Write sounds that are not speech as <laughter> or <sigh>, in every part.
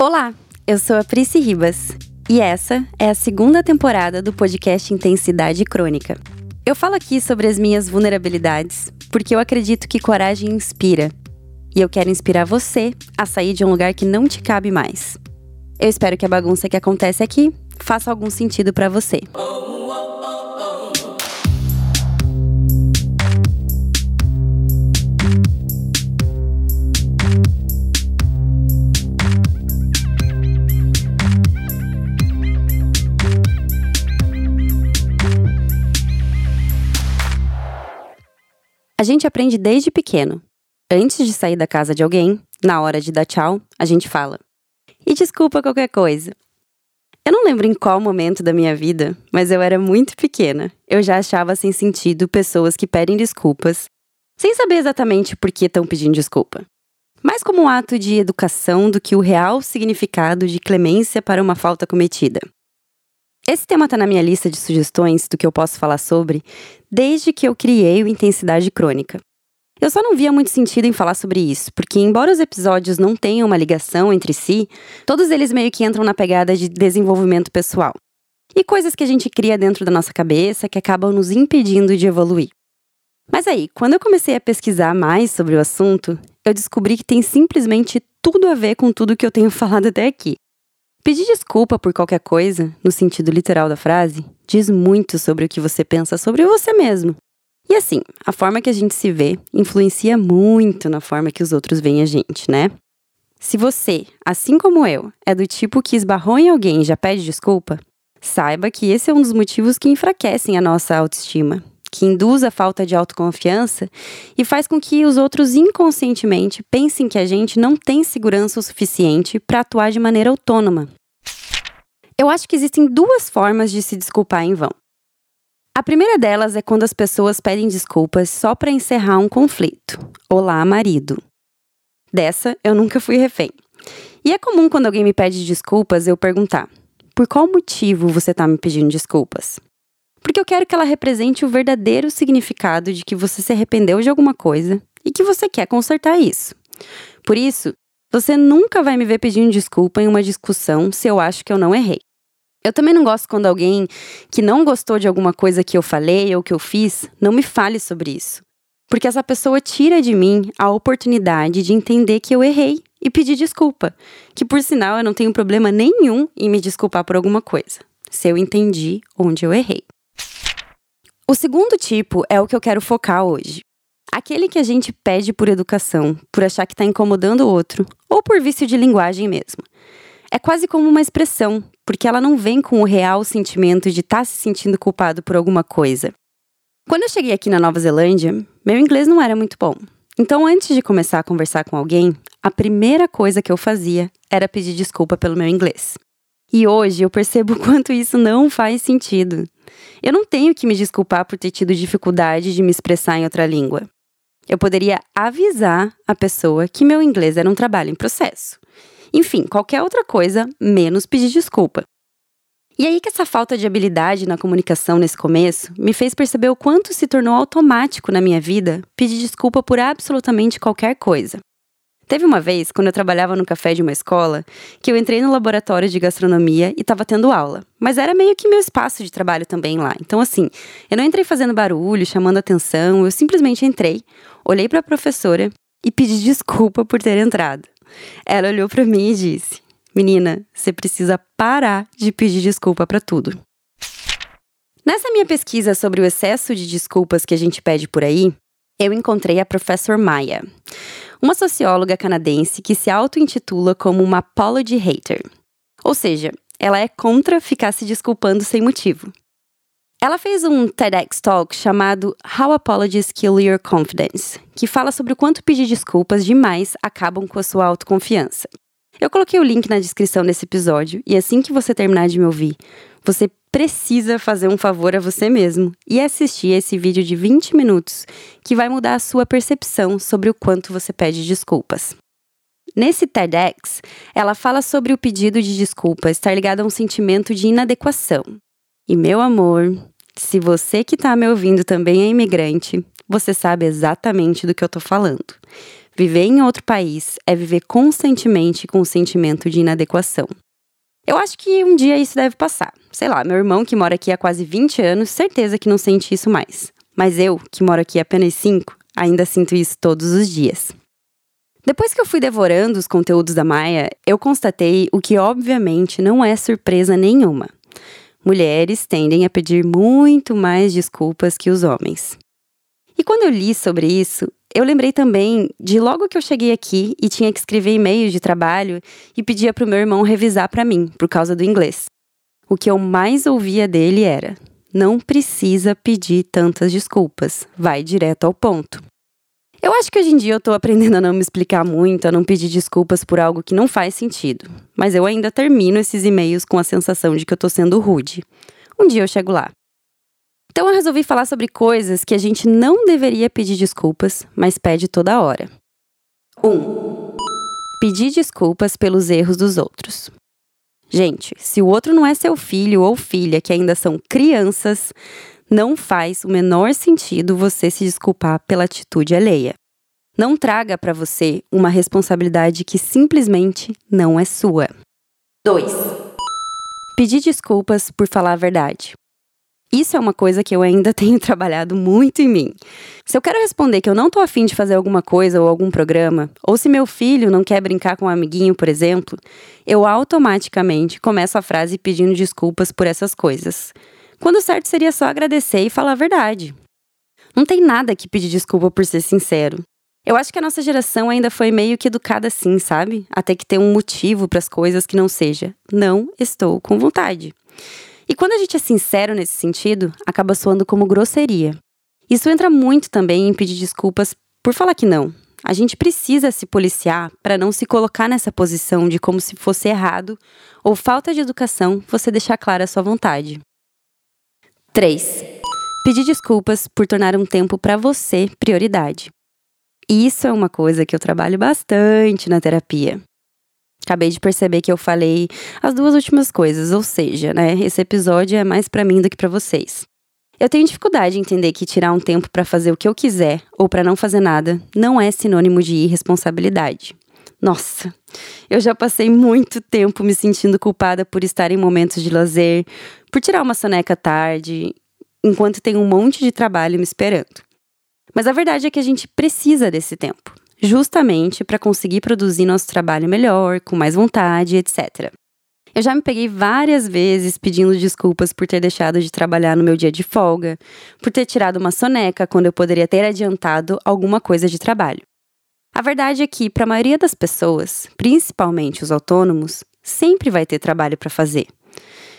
Olá, eu sou a Prisci Ribas e essa é a segunda temporada do podcast Intensidade Crônica. Eu falo aqui sobre as minhas vulnerabilidades porque eu acredito que coragem inspira e eu quero inspirar você a sair de um lugar que não te cabe mais. Eu espero que a bagunça que acontece aqui faça algum sentido para você. A gente aprende desde pequeno. Antes de sair da casa de alguém, na hora de dar tchau, a gente fala: E desculpa qualquer coisa. Eu não lembro em qual momento da minha vida, mas eu era muito pequena. Eu já achava sem sentido pessoas que pedem desculpas, sem saber exatamente por que estão pedindo desculpa. Mais como um ato de educação do que o real significado de clemência para uma falta cometida. Esse tema está na minha lista de sugestões do que eu posso falar sobre desde que eu criei o Intensidade Crônica. Eu só não via muito sentido em falar sobre isso, porque, embora os episódios não tenham uma ligação entre si, todos eles meio que entram na pegada de desenvolvimento pessoal. E coisas que a gente cria dentro da nossa cabeça que acabam nos impedindo de evoluir. Mas aí, quando eu comecei a pesquisar mais sobre o assunto, eu descobri que tem simplesmente tudo a ver com tudo que eu tenho <laughs> falado até aqui. Pedir desculpa por qualquer coisa, no sentido literal da frase, diz muito sobre o que você pensa sobre você mesmo. E assim, a forma que a gente se vê influencia muito na forma que os outros veem a gente, né? Se você, assim como eu, é do tipo que esbarrou em alguém e já pede desculpa, saiba que esse é um dos motivos que enfraquecem a nossa autoestima, que induz a falta de autoconfiança e faz com que os outros inconscientemente pensem que a gente não tem segurança o suficiente para atuar de maneira autônoma. Eu acho que existem duas formas de se desculpar em vão. A primeira delas é quando as pessoas pedem desculpas só para encerrar um conflito. Olá, marido. Dessa eu nunca fui refém. E é comum quando alguém me pede desculpas eu perguntar: por qual motivo você está me pedindo desculpas? Porque eu quero que ela represente o verdadeiro significado de que você se arrependeu de alguma coisa e que você quer consertar isso. Por isso, você nunca vai me ver pedindo desculpa em uma discussão se eu acho que eu não errei. Eu também não gosto quando alguém que não gostou de alguma coisa que eu falei ou que eu fiz não me fale sobre isso. Porque essa pessoa tira de mim a oportunidade de entender que eu errei e pedir desculpa. Que por sinal eu não tenho problema nenhum em me desculpar por alguma coisa, se eu entendi onde eu errei. O segundo tipo é o que eu quero focar hoje. Aquele que a gente pede por educação, por achar que está incomodando o outro, ou por vício de linguagem mesmo. É quase como uma expressão, porque ela não vem com o real sentimento de estar tá se sentindo culpado por alguma coisa. Quando eu cheguei aqui na Nova Zelândia, meu inglês não era muito bom. Então, antes de começar a conversar com alguém, a primeira coisa que eu fazia era pedir desculpa pelo meu inglês. E hoje eu percebo o <laughs> quanto isso não faz sentido. Eu não tenho que me desculpar por ter tido dificuldade de me expressar em outra língua. Eu poderia avisar a pessoa que meu inglês era um trabalho em processo. Enfim, qualquer outra coisa menos pedir desculpa. E aí que essa falta de habilidade na comunicação nesse começo me fez perceber o quanto se tornou automático na minha vida pedir desculpa por absolutamente qualquer coisa. Teve uma vez, quando eu trabalhava no café de uma escola, que eu entrei no laboratório de gastronomia e estava tendo aula. Mas era meio que meu espaço de trabalho também lá. Então, assim, eu não entrei fazendo barulho, chamando atenção, eu simplesmente entrei, olhei para a professora e pedi desculpa por ter entrado. Ela olhou para mim e disse: Menina, você precisa parar de pedir desculpa para tudo. Nessa minha pesquisa sobre o excesso de desculpas que a gente pede por aí, eu encontrei a Professor Maya, uma socióloga canadense que se auto-intitula como uma apology hater. Ou seja, ela é contra ficar se desculpando sem motivo. Ela fez um TEDx Talk chamado How Apologies Kill Your Confidence, que fala sobre o quanto pedir desculpas demais acabam com a sua autoconfiança. Eu coloquei o link na descrição desse episódio e assim que você terminar de me ouvir, você precisa fazer um favor a você mesmo e assistir esse vídeo de 20 minutos que vai mudar a sua percepção sobre o quanto você pede desculpas. Nesse TEDx, ela fala sobre o pedido de desculpa estar ligado a um sentimento de inadequação, e meu amor, se você que está me ouvindo também é imigrante, você sabe exatamente do que eu tô falando. Viver em outro país é viver constantemente com o sentimento de inadequação. Eu acho que um dia isso deve passar. Sei lá, meu irmão, que mora aqui há quase 20 anos, certeza que não sente isso mais. Mas eu, que moro aqui há apenas 5, ainda sinto isso todos os dias. Depois que eu fui devorando os conteúdos da Maia, eu constatei o que obviamente não é surpresa nenhuma. Mulheres tendem a pedir muito mais desculpas que os homens. E quando eu li sobre isso, eu lembrei também de logo que eu cheguei aqui e tinha que escrever e-mail de trabalho e pedia para o meu irmão revisar para mim, por causa do inglês. O que eu mais ouvia dele era: não precisa pedir tantas desculpas, vai direto ao ponto. Eu acho que hoje em dia eu tô aprendendo a não me explicar muito, a não pedir desculpas por algo que não faz sentido. Mas eu ainda termino esses e-mails com a sensação de que eu tô sendo rude. Um dia eu chego lá. Então eu resolvi falar sobre coisas que a gente não deveria pedir desculpas, mas pede toda hora. 1. Um, pedir desculpas pelos erros dos outros. Gente, se o outro não é seu filho ou filha, que ainda são crianças, não faz o menor sentido você se desculpar pela atitude alheia. Não traga para você uma responsabilidade que simplesmente não é sua. 2. Pedir desculpas por falar a verdade. Isso é uma coisa que eu ainda <laughs> tenho trabalhado muito em mim. Se eu quero responder que eu não tô afim de fazer alguma coisa ou algum programa, ou se meu filho não quer brincar com um amiguinho, por exemplo, eu automaticamente começo a frase pedindo desculpas por essas coisas. Quando certo seria só agradecer e falar a verdade. Não tem nada que pedir desculpa por ser sincero. Eu acho que a nossa geração ainda foi meio que educada assim, sabe? Até que ter um motivo para as coisas que não seja, não estou com vontade. E quando a gente é sincero nesse sentido, acaba soando como grosseria. Isso entra muito também em pedir desculpas por falar que não. A gente precisa se policiar para não se colocar nessa posição de como se fosse errado ou falta de educação você deixar clara a sua vontade. 3. Pedir desculpas por tornar um tempo para você prioridade. Isso é uma coisa que eu trabalho bastante na terapia. Acabei de perceber que eu falei as duas últimas coisas, ou seja, né, esse episódio é mais para mim do que para vocês. Eu tenho dificuldade em entender que tirar um tempo para fazer o que eu quiser ou para não fazer nada não é sinônimo de irresponsabilidade. Nossa, eu já passei muito tempo me sentindo culpada por estar em momentos de lazer, por tirar uma soneca tarde, enquanto tem um monte de trabalho me esperando. Mas a verdade é que a gente precisa desse tempo justamente para conseguir produzir nosso trabalho melhor, com mais vontade, etc. Eu já me peguei várias vezes pedindo desculpas por ter deixado de trabalhar no meu dia de folga, por ter tirado uma soneca quando eu poderia ter adiantado alguma coisa de trabalho. A verdade é que, para a maioria das pessoas, principalmente os autônomos, sempre vai ter trabalho para fazer.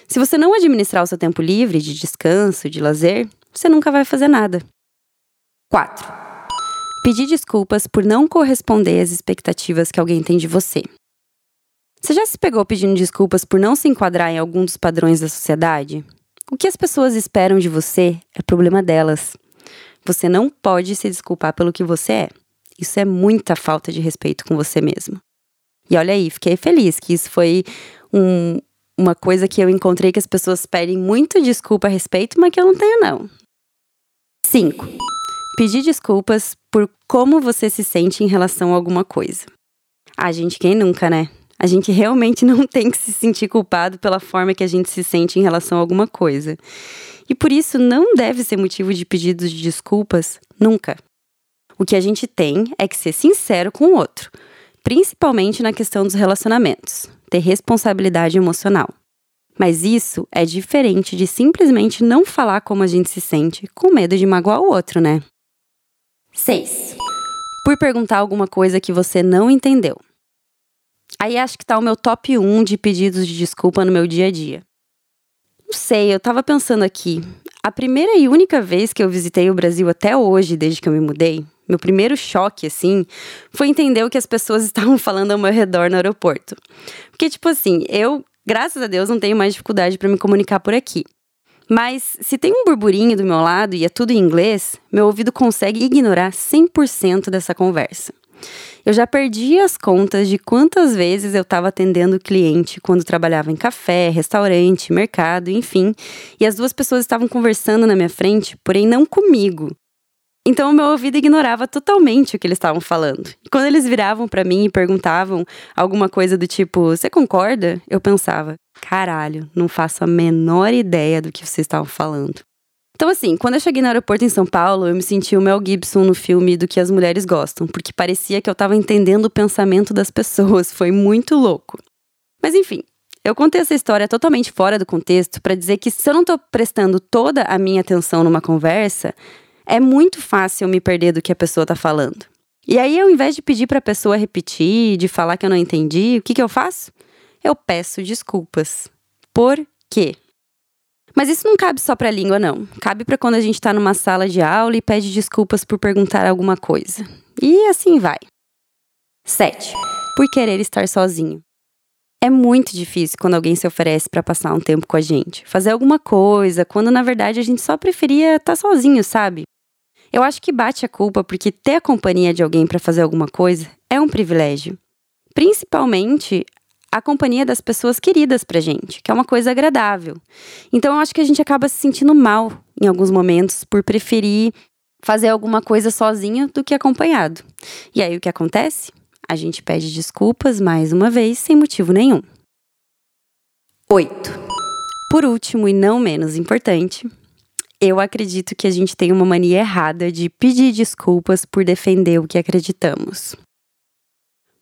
Se você não administrar o seu tempo livre de descanso, de lazer, você nunca vai fazer nada. 4. Pedir desculpas por não corresponder às expectativas que alguém tem de você. Você já se pegou pedindo desculpas por não se enquadrar em algum dos padrões da sociedade? O que as pessoas esperam de você é problema delas. Você não pode se desculpar pelo que você é. Isso é muita falta de respeito com você mesmo. E olha aí, fiquei feliz que isso foi um, uma coisa que eu encontrei que as pessoas pedem muito desculpa a respeito, mas que eu não tenho, não. 5 pedir desculpas por como você se sente em relação a alguma coisa. Ah, gente, quem nunca, né? A gente realmente <laughs> não tem que se sentir culpado pela forma que a gente se sente em relação a alguma coisa. E por isso não deve ser motivo de pedidos de desculpas nunca. O que a gente tem é que ser sincero com o outro, principalmente na questão dos relacionamentos, ter responsabilidade emocional. Mas isso é diferente de simplesmente não falar como a gente se sente com medo de magoar o outro, né? 6. Por perguntar alguma coisa que você não entendeu. Aí acho que tá o meu top 1 de pedidos de desculpa no meu dia a dia. Não sei, eu tava pensando aqui. A primeira e única vez que eu visitei o Brasil até hoje, desde que eu me mudei, meu primeiro choque, assim, foi entender o que as pessoas <laughs> estavam falando ao meu redor no aeroporto. Porque, tipo assim, eu, graças a Deus, não tenho mais dificuldade para me comunicar por aqui. Mas se tem um burburinho do meu lado e é tudo em inglês, meu ouvido consegue ignorar 100% dessa conversa. Eu já perdi as contas de quantas vezes eu estava atendendo cliente quando trabalhava em café, restaurante, mercado, enfim, e as duas pessoas estavam conversando na minha frente, porém não comigo. Então o meu ouvido ignorava totalmente o que eles estavam falando. E quando eles viravam para mim e perguntavam alguma coisa do tipo, você concorda? Eu pensava, caralho, não faço a menor ideia do que vocês estavam falando. Então, assim, quando eu cheguei no aeroporto em São Paulo, eu me senti o Mel Gibson no filme do que as mulheres gostam, porque parecia que eu tava entendendo o pensamento das <laughs> pessoas. Foi muito louco. Mas enfim, eu contei essa história totalmente fora do contexto para dizer que se eu não tô prestando toda a minha atenção numa conversa, é muito fácil me perder do que a pessoa tá falando. E aí, ao invés de pedir para a pessoa repetir, de falar que eu não entendi, o que, que eu faço? Eu peço desculpas. Por quê? Mas isso não cabe só para a língua, não. Cabe para quando a gente está numa sala de aula e pede desculpas por perguntar alguma coisa. E assim vai. 7. Por querer estar sozinho. É muito difícil quando alguém se oferece para passar um tempo com a gente, fazer alguma coisa, quando na verdade a gente só preferia estar tá sozinho, sabe? Eu acho que bate a culpa porque ter a companhia de alguém para fazer alguma coisa é um privilégio. Principalmente a companhia das pessoas queridas pra gente, que é uma coisa agradável. Então eu acho que a gente acaba se sentindo mal em alguns momentos por preferir fazer alguma coisa sozinho do que acompanhado. E aí o que acontece? A gente pede desculpas mais uma vez sem motivo nenhum. 8. Por último e não menos importante, eu acredito que a gente tem uma mania errada de pedir desculpas por defender o que acreditamos.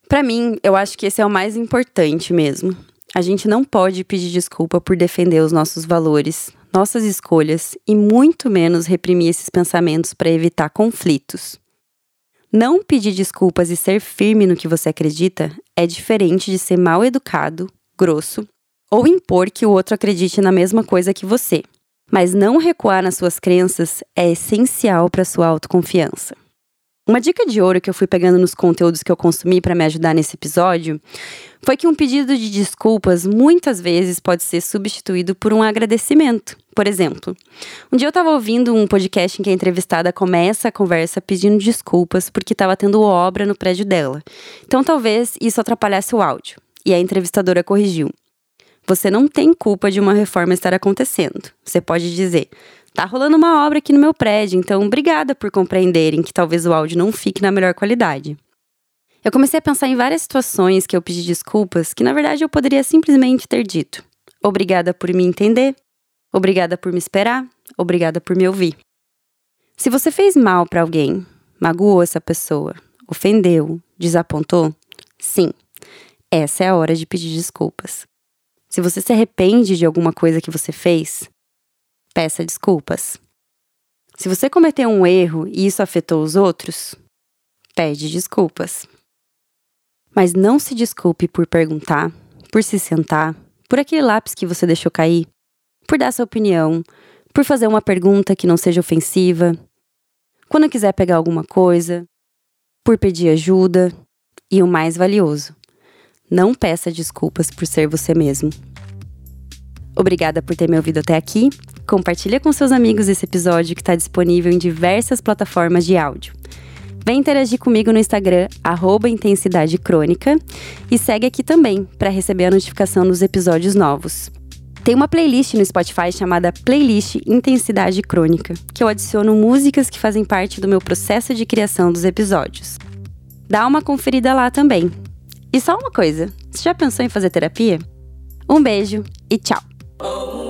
Para mim, eu acho que esse é o mais importante mesmo. A gente não pode pedir desculpa por defender os nossos valores, nossas escolhas e muito menos reprimir esses pensamentos para evitar conflitos. Não pedir desculpas e ser firme no que você acredita é diferente de ser mal educado, grosso ou impor que o outro acredite na mesma coisa que você. Mas não recuar nas suas crenças é essencial para sua autoconfiança. Uma dica de ouro que eu fui pegando nos conteúdos que eu consumi para me ajudar nesse episódio foi que um pedido de desculpas muitas vezes pode ser substituído por um agradecimento. Por exemplo, um dia eu estava ouvindo um podcast em que a entrevistada começa a conversa pedindo desculpas porque estava tendo obra no prédio dela. Então talvez isso atrapalhasse o áudio. E a entrevistadora corrigiu. Você não tem culpa de uma reforma estar acontecendo. Você pode dizer: Tá rolando uma obra aqui no meu prédio, então obrigada por compreenderem que talvez o áudio não fique na melhor qualidade. Eu comecei a pensar em várias situações que eu pedi desculpas que na verdade eu poderia simplesmente ter dito: obrigada por me entender, obrigada por me esperar, obrigada por me ouvir. Se você fez mal para alguém, magoou essa pessoa, ofendeu, desapontou, sim, essa é a hora de pedir desculpas. Se você se arrepende de alguma coisa que você fez, peça desculpas. Se você cometeu um erro e isso afetou os outros, pede desculpas. Mas não se desculpe por perguntar, por se sentar, por aquele lápis que você deixou cair, por dar sua opinião, por fazer uma pergunta que não seja ofensiva, quando quiser pegar alguma coisa, por pedir ajuda e o mais valioso, não peça desculpas por ser você mesmo. Obrigada por ter me ouvido até aqui Compartilha com seus amigos esse episódio que está disponível em diversas plataformas de áudio. Vem interagir comigo no Instagram, Intensidade Crônica, e segue aqui também para receber a notificação dos episódios novos. Tem uma playlist no Spotify chamada Playlist Intensidade Crônica, que eu adiciono músicas que fazem parte do meu processo de criação dos episódios. Dá uma conferida lá também. E só uma coisa: você já pensou em fazer terapia? Um beijo e tchau!